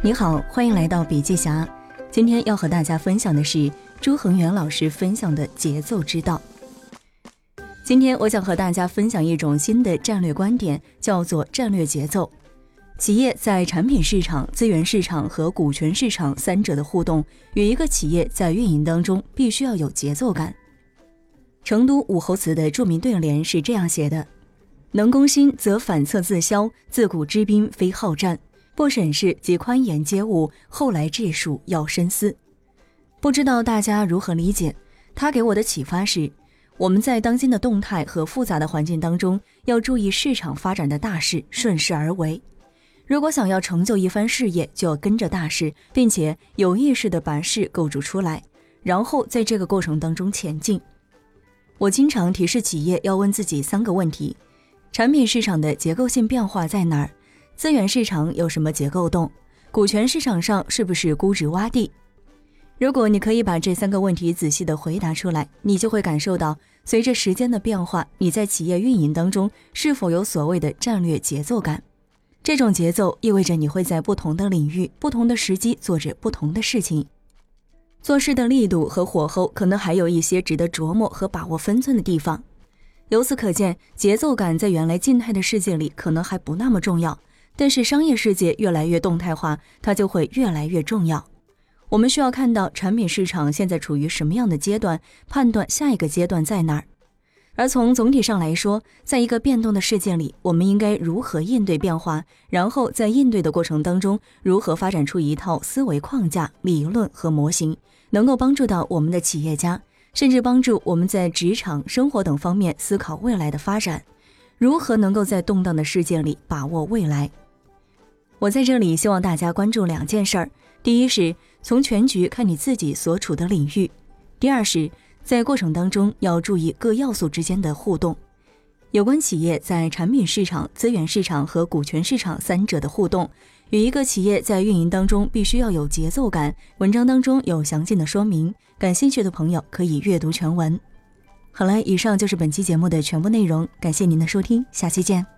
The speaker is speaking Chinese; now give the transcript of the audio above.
你好，欢迎来到笔记侠。今天要和大家分享的是朱恒元老师分享的节奏之道。今天我想和大家分享一种新的战略观点，叫做战略节奏。企业在产品市场、资源市场和股权市场三者的互动，与一个企业在运营当中必须要有节奏感。成都武侯祠的著名对联是这样写的：“能攻心则反侧自消，自古知兵非好战。”不审视及宽严接物，后来治术要深思。不知道大家如何理解？他给我的启发是：我们在当今的动态和复杂的环境当中，要注意市场发展的大势，顺势而为。如果想要成就一番事业，就要跟着大势，并且有意识的把势构筑出来，然后在这个过程当中前进。我经常提示企业要问自己三个问题：产品市场的结构性变化在哪儿？资源市场有什么结构洞？股权市场上是不是估值洼地？如果你可以把这三个问题仔细的回答出来，你就会感受到，随着时间的变化，你在企业运营当中是否有所谓的战略节奏感？这种节奏意味着你会在不同的领域、不同的时机做着不同的事情，做事的力度和火候可能还有一些值得琢磨和把握分寸的地方。由此可见，节奏感在原来静态的世界里可能还不那么重要。但是商业世界越来越动态化，它就会越来越重要。我们需要看到产品市场现在处于什么样的阶段，判断下一个阶段在哪儿。而从总体上来说，在一个变动的世界里，我们应该如何应对变化？然后在应对的过程当中，如何发展出一套思维框架、理论和模型，能够帮助到我们的企业家，甚至帮助我们在职场、生活等方面思考未来的发展？如何能够在动荡的世界里把握未来？我在这里希望大家关注两件事儿：第一是从全局看你自己所处的领域；第二是，在过程当中要注意各要素之间的互动。有关企业在产品市场、资源市场和股权市场三者的互动，与一个企业在运营当中必须要有节奏感。文章当中有详尽的说明，感兴趣的朋友可以阅读全文。好了，以上就是本期节目的全部内容，感谢您的收听，下期见。